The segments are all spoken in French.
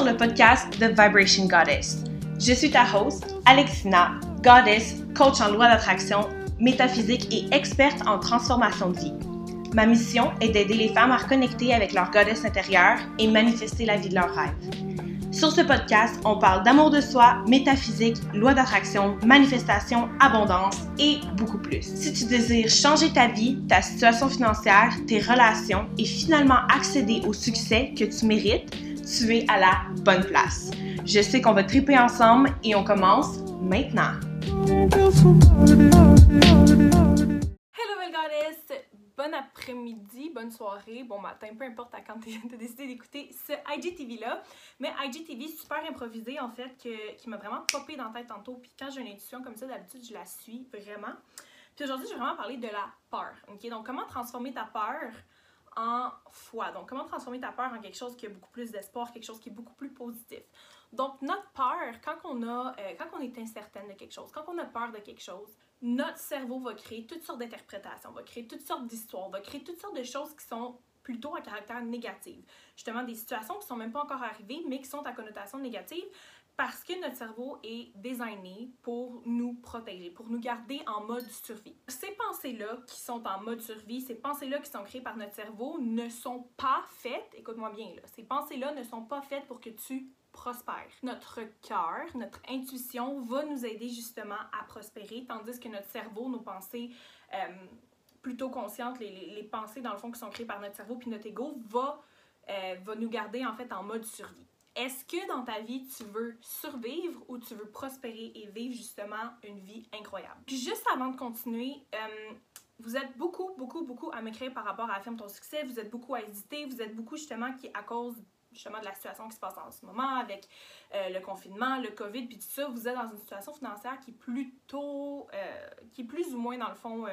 sur le podcast The Vibration Goddess. Je suis ta host, Alexina, goddess, coach en loi d'attraction, métaphysique et experte en transformation de vie. Ma mission est d'aider les femmes à reconnecter avec leur goddess intérieure et manifester la vie de leurs rêves. Sur ce podcast, on parle d'amour de soi, métaphysique, loi d'attraction, manifestation, abondance et beaucoup plus. Si tu désires changer ta vie, ta situation financière, tes relations et finalement accéder au succès que tu mérites, tu es à la bonne place. Je sais qu'on va triper ensemble et on commence maintenant. Hello belle goddess! Bon après-midi, bonne soirée, bon matin, peu importe à quand tu as décidé d'écouter ce IGTV-là. Mais IGTV super improvisé en fait, qui m'a vraiment popé dans la tête tantôt. Puis quand j'ai une intuition comme ça, d'habitude je la suis vraiment. Puis aujourd'hui, je vais vraiment parler de la peur. Ok, donc comment transformer ta peur en foi. Donc, comment transformer ta peur en quelque chose qui a beaucoup plus d'espoir, quelque chose qui est beaucoup plus positif? Donc, notre peur, quand on, a, euh, quand on est incertaine de quelque chose, quand on a peur de quelque chose, notre cerveau va créer toutes sortes d'interprétations, va créer toutes sortes d'histoires, va créer toutes sortes de choses qui sont plutôt à caractère négatif. Justement, des situations qui sont même pas encore arrivées, mais qui sont à connotation négative parce que notre cerveau est designé pour nous protéger, pour nous garder en mode survie. Ces pensées-là qui sont en mode survie, ces pensées-là qui sont créées par notre cerveau ne sont pas faites, écoute-moi bien, là, ces pensées-là ne sont pas faites pour que tu prospères. Notre cœur, notre intuition va nous aider justement à prospérer, tandis que notre cerveau, nos pensées euh, plutôt conscientes, les, pensées dans le fond qui sont créées par notre cerveau, puis notre ego, va, euh, va nous garder en fait en mode survie. Est-ce que dans ta vie, tu veux survivre ou tu veux prospérer et vivre justement une vie incroyable? Puis juste avant de continuer, euh, vous êtes beaucoup, beaucoup, beaucoup à m'écrire par rapport à Affirme ton succès, vous êtes beaucoup à hésiter, vous êtes beaucoup justement qui, à cause justement de la situation qui se passe en ce moment avec euh, le confinement, le COVID, puis tout ça, vous êtes dans une situation financière qui est plutôt, euh, qui est plus ou moins dans le fond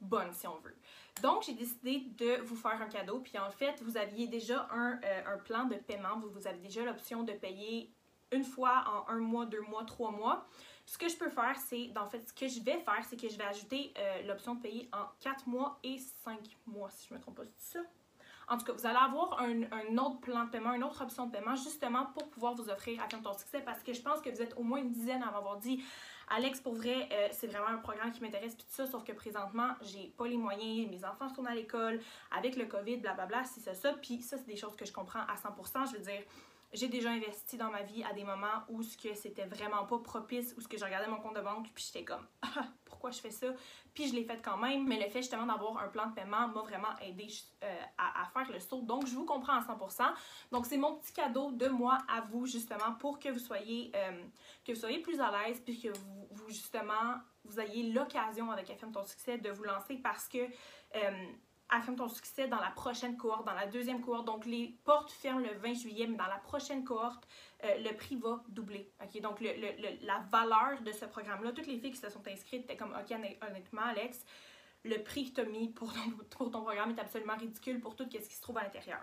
bonne si on veut. Donc, j'ai décidé de vous faire un cadeau. Puis en fait, vous aviez déjà un, euh, un plan de paiement. Vous, vous avez déjà l'option de payer une fois en un mois, deux mois, trois mois. Ce que je peux faire, c'est, en fait, ce que je vais faire, c'est que je vais ajouter euh, l'option de payer en quatre mois et cinq mois, si je me trompe pas, ça? En tout cas, vous allez avoir un, autre plan de paiement, une autre option de paiement, justement pour pouvoir vous offrir à ton succès, parce que je pense que vous êtes au moins une dizaine à m'avoir dit Alex, pour vrai, euh, c'est vraiment un programme qui m'intéresse, puis tout ça, sauf que présentement, j'ai pas les moyens, mes enfants retournent à l'école, avec le COVID, blablabla, si c'est ça, puis ça, c'est des choses que je comprends à 100%. Je veux dire, j'ai déjà investi dans ma vie à des moments où ce que c'était vraiment pas propice, où ce que je regardais mon compte de banque, puis j'étais comme, ah, pourquoi je fais ça? Puis je l'ai fait quand même, mais le fait justement d'avoir un plan de paiement m'a vraiment aidé euh, à, faire le saut. Donc je vous comprends à 100%. Donc c'est mon petit cadeau de moi à vous justement pour que vous soyez, euh, que vous soyez plus à l'aise, puis que vous, justement, vous ayez l'occasion avec FM Ton Succès de vous lancer parce que euh, affirme ton succès dans la prochaine cohorte, dans la deuxième cohorte. Donc, les portes ferment le 20 juillet, mais dans la prochaine cohorte, euh, le prix va doubler. OK? Donc, le, la valeur de ce programme-là, toutes les filles qui se sont inscrites étaient comme, OK, honnêtement, Alex, le prix que tu as mis pour ton, pour ton programme est absolument ridicule pour tout ce qui se trouve à l'intérieur.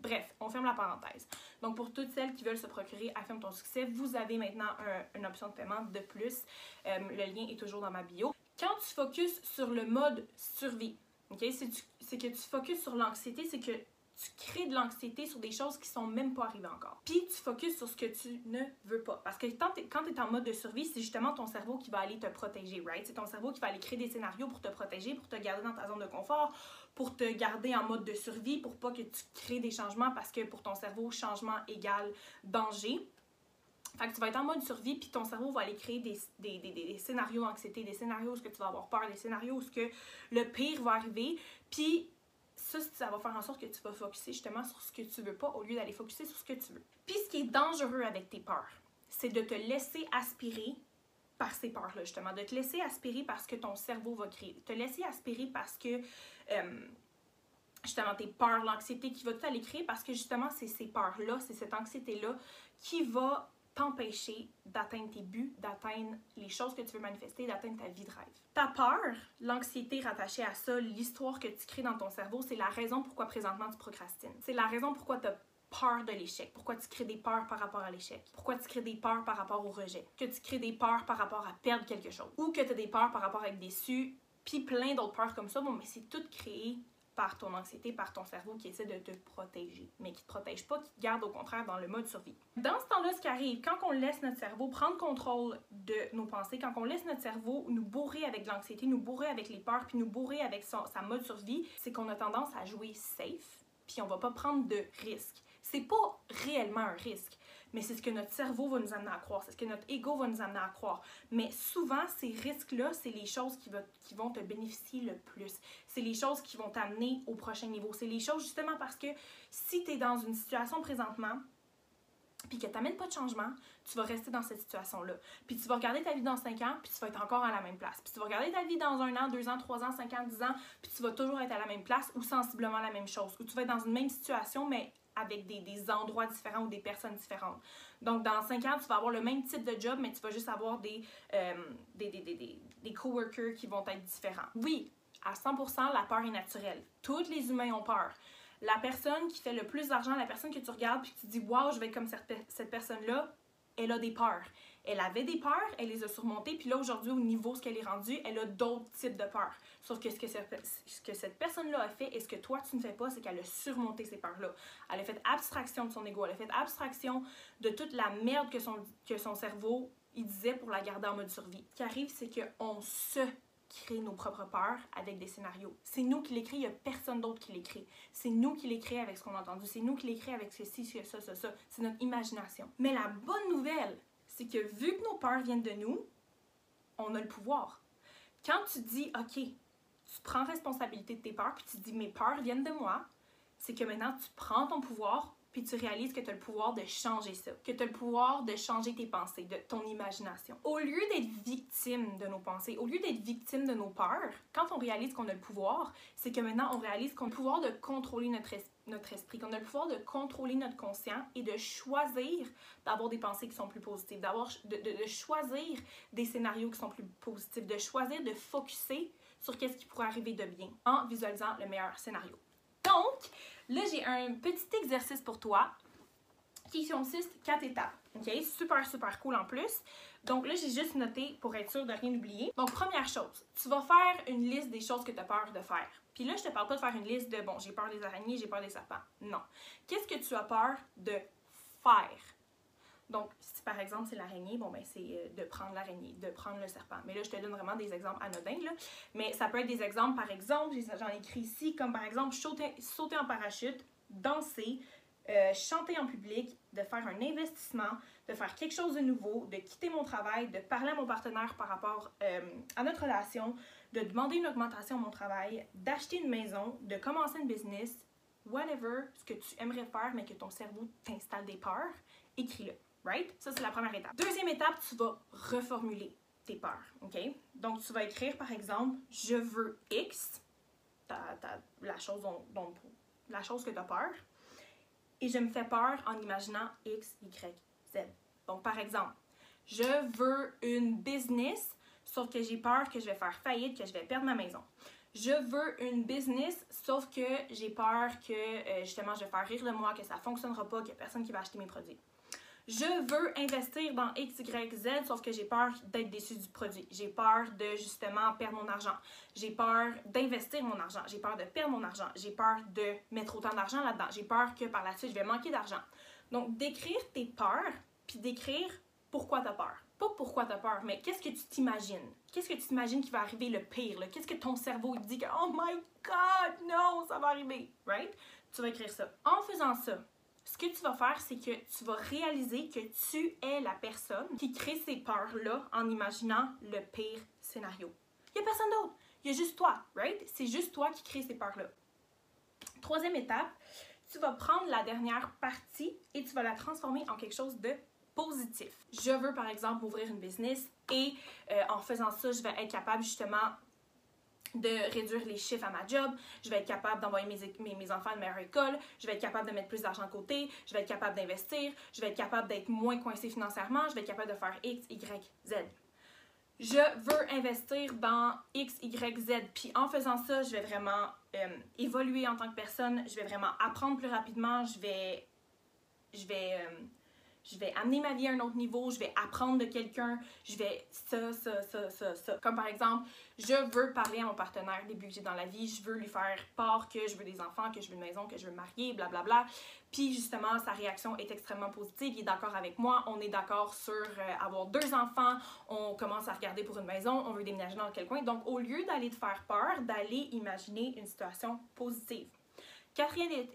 Bref, on ferme la parenthèse. Donc, pour toutes celles qui veulent se procurer Affirme ton succès, vous avez maintenant une option de paiement de plus. Euh, le lien est toujours dans ma bio. Quand tu focuses sur le mode survie, OK? C'est que tu focuses sur l'anxiété, c'est que tu crées de l'anxiété sur des choses qui sont même pas arrivées encore. Puis tu focuses sur ce que tu ne veux pas. Parce que quand tu es, en mode de survie, c'est justement ton cerveau qui va aller te protéger, right? C'est ton cerveau qui va aller créer des scénarios pour te protéger, pour te garder dans ta zone de confort, pour te garder en mode de survie, pour pas que tu crées des changements parce que pour ton cerveau, changement égale danger. Fait que tu vas être en mode survie, puis ton cerveau va aller créer des, des, des, des scénarios d'anxiété, des scénarios où tu vas avoir peur, des scénarios où que le pire va arriver. Puis ça, ça va faire en sorte que tu vas focuser justement sur ce que tu veux pas au lieu d'aller focuser sur ce que tu veux. Puis ce qui est dangereux avec tes peurs, c'est de te laisser aspirer par ces peurs-là, justement. De te laisser aspirer parce que ton cerveau va créer. Te laisser aspirer parce que... Euh, justement tes peurs, l'anxiété qui va tout aller créer parce que justement c'est ces peurs-là, c'est cette anxiété-là qui va t'empêcher d'atteindre tes buts, d'atteindre les choses que tu veux manifester, d'atteindre ta vie de rêve. Ta peur, l'anxiété rattachée à ça, l'histoire que tu crées dans ton cerveau, c'est la raison pourquoi présentement tu procrastines. C'est la raison pourquoi tu as peur de l'échec, pourquoi tu crées des peurs par rapport à l'échec, pourquoi tu crées des peurs par rapport au rejet, que tu crées des peurs par rapport à perdre quelque chose, ou que tu as des peurs par rapport à être déçu, puis plein d'autres peurs comme ça, bon, mais c'est tout créé par ton anxiété, par ton cerveau qui essaie de te protéger, mais qui ne te protège pas, qui te garde au contraire dans le mode survie. Dans ce temps-là, ce qui arrive, quand on laisse notre cerveau prendre contrôle de nos pensées, quand on laisse notre cerveau nous bourrer avec l'anxiété, nous bourrer avec les peurs, puis nous bourrer avec sa mode survie, c'est qu'on a tendance à jouer safe, puis on va pas prendre de risques. C'est pas réellement un risque mais c'est ce que notre cerveau va nous amener à croire, c'est ce que notre ego va nous amener à croire. Mais souvent, ces risques-là, c'est les choses qui, vont te bénéficier le plus. C'est les choses qui vont t'amener au prochain niveau. C'est les choses justement parce que si tu es dans une situation présentement, puis que tu n'amènes pas de changement, tu vas rester dans cette situation-là. Puis tu vas regarder ta vie dans 5 ans, puis tu vas être encore à la même place. Puis tu vas regarder ta vie dans un an, deux ans, trois ans, cinq ans, dix ans, puis tu vas toujours être à la même place ou sensiblement la même chose. Ou tu vas être dans une même situation, mais avec des, endroits différents ou des personnes différentes. Donc, dans 5 ans, tu vas avoir le même type de job, mais tu vas juste avoir des, euh, des, des, des, coworkers qui vont être différents. Oui, à 100%, la peur est naturelle. Tous les humains ont peur. La personne qui fait le plus d'argent, la personne que tu regardes puis que tu dis « Wow, je vais être comme cette personne-là », elle a des peurs. Elle avait des peurs, elle les a surmontées, puis là, aujourd'hui, au niveau ce qu'elle est rendue, elle a d'autres types de peurs. Sauf que ce que, ce que cette personne-là a fait et ce que toi, tu ne fais pas, c'est qu'elle a surmonté ces peurs-là. Elle a fait abstraction de son ego, elle a fait abstraction de toute la merde que son, que son cerveau, il disait pour la garder en mode survie. Ce qui arrive, c'est qu'on se crée nos propres peurs avec des scénarios. C'est nous qui l'écrit, il n'y a personne d'autre qui l'écrit. C'est nous qui l'écrit avec ce qu'on a entendu, c'est nous qui l'écrit avec ceci, ce, ça, ça, ça. C'est notre imagination. Mais la bonne nouvelle, c'est que vu que nos peurs viennent de nous, on a le pouvoir. Quand tu dis, OK, tu prends responsabilité de tes peurs, puis tu dis, mes peurs viennent de moi, c'est que maintenant tu prends ton pouvoir, puis tu réalises que tu as le pouvoir de changer ça, que tu as le pouvoir de changer tes pensées, de ton imagination. Au lieu d'être victime de nos pensées, au lieu d'être victime de nos peurs, quand on réalise qu'on a le pouvoir, c'est que maintenant on réalise qu'on a le pouvoir de contrôler notre, notre esprit, qu'on a le pouvoir de contrôler notre conscient et de choisir d'avoir des pensées qui sont plus positives, d'avoir de, de, choisir des scénarios qui sont plus positifs, de choisir de focuser sur qu'est-ce qui pourrait arriver de bien en visualisant le meilleur scénario. Donc, là, j'ai un petit exercice pour toi qui consiste quatre étapes. OK? Super, super cool en plus. Donc là, j'ai juste noté pour être sûr de rien oublier. Donc, première chose, tu vas faire une liste des choses que tu as peur de faire. Puis là, je te parle pas de faire une liste de bon, j'ai peur des araignées, j'ai peur des serpents. Non. Qu'est-ce que tu as peur de faire? Donc, si par exemple c'est l'araignée, bon ben c'est euh, de prendre l'araignée, de prendre le serpent. Mais là, je te donne vraiment des exemples anodins. Mais ça peut être des exemples, par exemple, j'en ai écrit ici, comme par exemple sauter, sauter en parachute, danser, euh, chanter en public, de faire un investissement, de faire quelque chose de nouveau, de quitter mon travail, de parler à mon partenaire par rapport euh, à notre relation, de demander une augmentation à mon travail, d'acheter une maison, de commencer une business, whatever, ce que tu aimerais faire mais que ton cerveau t'installe des peurs, écris-le. Right? Ça, c'est la première étape. Deuxième étape, tu vas reformuler tes peurs. OK? Donc, tu vas écrire, par exemple, je veux X, la, chose la chose que tu as peur, et je me fais peur en imaginant X, Y, Z. Donc, par exemple, je veux une business, sauf que j'ai peur que je vais faire faillite, que je vais perdre ma maison. Je veux une business, sauf que j'ai peur que euh, justement je vais faire rire de moi, que ça ne fonctionnera pas, qu'il n'y a personne qui va acheter mes produits je veux investir dans X, Y, Z, sauf que j'ai peur d'être déçu du produit. J'ai peur de justement perdre mon argent. J'ai peur d'investir mon argent. J'ai peur de perdre mon argent. J'ai peur de mettre autant d'argent là-dedans. J'ai peur que par la suite, je vais manquer d'argent. Donc, d'écrire tes peurs, puis d'écrire pourquoi tu as peur. Pas pourquoi tu peur, mais qu'est-ce que tu t'imagines? Qu'est-ce que tu t'imagines qui va arriver le pire? Qu'est-ce que ton cerveau dit que Oh my God, non, ça va arriver, right? Tu vas écrire ça. En faisant ça, ce que tu vas faire, c'est que tu vas réaliser que tu es la personne qui crée ces peurs-là en imaginant le pire scénario. Il n'y a personne d'autre. Il y a juste toi, right? C'est juste toi qui crée ces peurs-là. Troisième étape, tu vas prendre la dernière partie et tu vas la transformer en quelque chose de positif. Je veux par exemple ouvrir une business et euh, en faisant ça, je vais être capable justement de réduire les chiffres à ma job, je vais être capable d'envoyer mes, enfants à une meilleure école, je vais être capable de mettre plus d'argent de côté, je vais être capable d'investir, je vais être capable d'être moins coincé financièrement, je vais être capable de faire X, Y, Z. Je veux investir dans X, Y, Z. Puis en faisant ça, je vais vraiment euh, évoluer en tant que personne, je vais vraiment apprendre plus rapidement, je vais, je vais, euh, je vais amener ma vie à un autre niveau, je vais apprendre de quelqu'un, je vais ça, ça, ça, ça, ça. Comme par exemple, je veux parler à mon partenaire des buts que j'ai dans la vie, je veux lui faire part que je veux des enfants, que je veux une maison, que je veux me marier, blablabla. Bla, bla. Puis justement, sa réaction est extrêmement positive, il est d'accord avec moi, on est d'accord sur euh, avoir deux enfants, on commence à regarder pour une maison, on veut déménager dans quel coin. Donc au lieu d'aller te faire peur, d'aller imaginer une situation positive. Quatrième,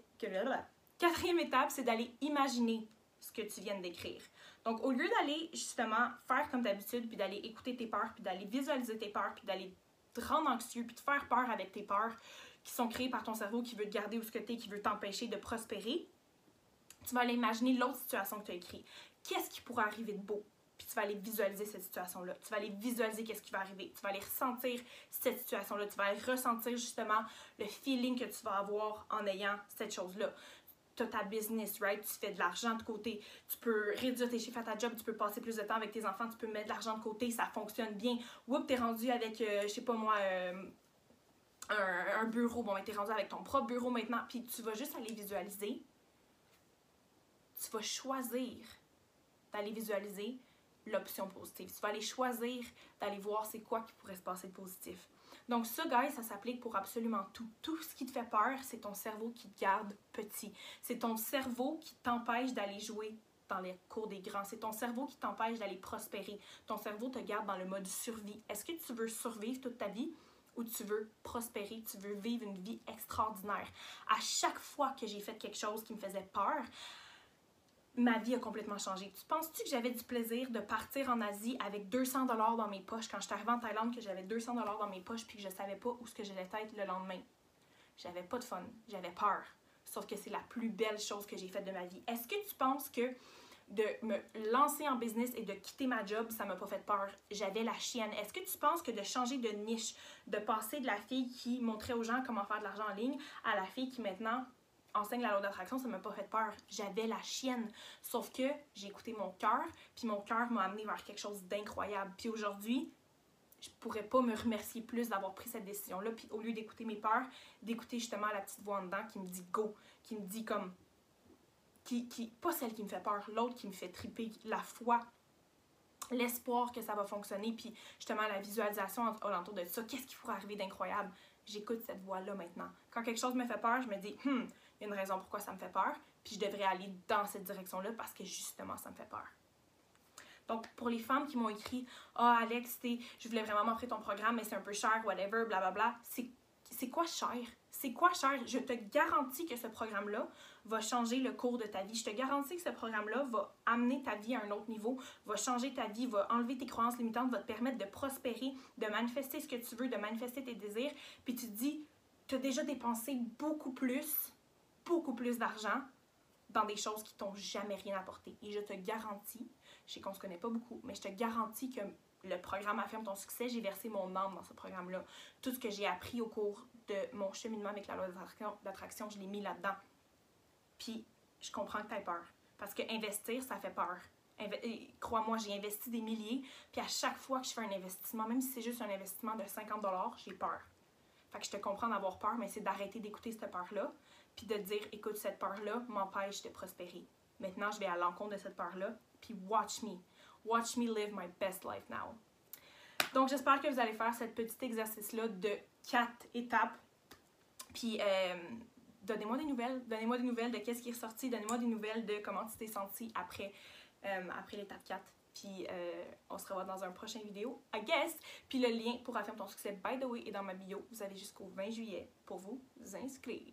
quatrième étape, c'est d'aller imaginer ce que tu viens d'écrire. Donc, au lieu d'aller justement faire comme d'habitude, puis d'aller écouter tes peurs, puis d'aller visualiser tes peurs, puis d'aller te rendre anxieux, puis te faire peur avec tes peurs qui sont créées par ton cerveau, qui veut te garder où ce que tu es, qui veut t'empêcher de prospérer, tu vas aller imaginer l'autre situation que tu as écrite. Qu'est-ce qui pourrait arriver de beau? Puis tu vas aller visualiser cette situation-là. Tu vas aller visualiser qu'est-ce qui va arriver. Tu vas aller ressentir cette situation-là. Tu vas aller ressentir justement le feeling que tu vas avoir en ayant cette chose-là tu as ta business, right? Tu fais de l'argent de côté. Tu peux réduire tes chiffres à ta job, tu peux passer plus de temps avec tes enfants, tu peux mettre de l'argent de côté, ça fonctionne bien. Oups, t'es rendu avec, euh, je sais pas moi, euh, un, bureau. Bon, ben, t'es rendu avec ton propre bureau maintenant, puis tu vas juste aller visualiser. Tu vas choisir d'aller visualiser l'option positive. Tu vas aller choisir d'aller voir c'est quoi qui pourrait se passer de positif. Donc ça, guys, ça s'applique pour absolument tout. Tout ce qui te fait peur, c'est ton cerveau qui te garde petit. C'est ton cerveau qui t'empêche d'aller jouer dans les cours des grands. C'est ton cerveau qui t'empêche d'aller prospérer. Ton cerveau te garde dans le mode survie. Est-ce que tu veux survivre toute ta vie ou tu veux prospérer, tu veux vivre une vie extraordinaire? À chaque fois que j'ai fait quelque chose qui me faisait peur, ma vie a complètement changé. Tu penses-tu que j'avais du plaisir de partir en Asie avec 200 dollars dans mes poches quand je suis arrivée en Thaïlande que j'avais 200 dollars dans mes poches puis que je savais pas où ce que j'allais être le lendemain? J'avais pas de fun, j'avais peur. Sauf que c'est la plus belle chose que j'ai faite de ma vie. Est-ce que tu penses que de me lancer en business et de quitter ma job, ça m'a pas fait peur? J'avais la chienne. Est-ce que tu penses que de changer de niche, de passer de la fille qui montrait aux gens comment faire de l'argent en ligne à la fille qui maintenant enseigne la loi d'attraction, ça m'a pas fait peur. J'avais la chienne. Sauf que j'ai écouté mon cœur, puis mon cœur m'a amené vers quelque chose d'incroyable. Puis aujourd'hui, je pourrais pas me remercier plus d'avoir pris cette décision-là. Puis au lieu d'écouter mes peurs, d'écouter justement la petite voix en dedans qui me dit go, qui me dit comme. Qui, qui, pas celle qui me fait peur, l'autre qui me fait triper, la foi, l'espoir que ça va fonctionner, puis justement la visualisation autour de ça. Qu'est-ce qui pourrait arriver d'incroyable? J'écoute cette voix-là maintenant. Quand quelque chose me fait peur, je me dis, hmm, une raison pourquoi ça me fait peur, puis je devrais aller dans cette direction-là parce que justement, ça me fait peur. Donc, pour les femmes qui m'ont écrit Ah, oh, Alex, je voulais vraiment m'offrir ton programme, mais c'est un peu cher, whatever, blablabla. C'est quoi cher? C'est quoi cher? Je te garantis que ce programme-là va changer le cours de ta vie. Je te garantis que ce programme-là va amener ta vie à un autre niveau, va changer ta vie, va enlever tes croyances limitantes, va te permettre de prospérer, de manifester ce que tu veux, de manifester tes désirs. Puis tu te dis, tu as déjà dépensé beaucoup plus beaucoup plus d'argent dans des choses qui t'ont jamais rien apporté. Et je te garantis, je sais qu'on se connaît pas beaucoup, mais je te garantis que le programme Affirme ton succès, j'ai versé mon âme dans ce programme-là. Tout ce que j'ai appris au cours de mon cheminement avec la loi d'attraction, je l'ai mis là-dedans. Puis, je comprends que tu as peur. Parce que investir, ça fait peur. Crois-moi, j'ai investi des milliers, puis à chaque fois que je fais un investissement, même si c'est juste un investissement de 50 j'ai peur. Fait que je te comprends d'avoir peur, mais c'est d'arrêter d'écouter cette peur-là, puis de dire, écoute, cette peur-là m'empêche de prospérer. Maintenant, je vais à l'encontre de cette peur-là, puis watch me. Watch me live my best life now. Donc, j'espère que vous allez faire ce petit exercice-là de quatre étapes. Puis, euh, donnez-moi des nouvelles. Donnez-moi des nouvelles de qu'est-ce qui est ressorti. Donnez-moi des nouvelles de comment tu t'es senti après, euh, après l'étape 4. Puis euh, on se revoit dans un prochain vidéo, I guess. Puis le lien pour affirmer ton succès, by the way, est dans ma bio. Vous avez jusqu'au 20 juillet pour vous inscrire.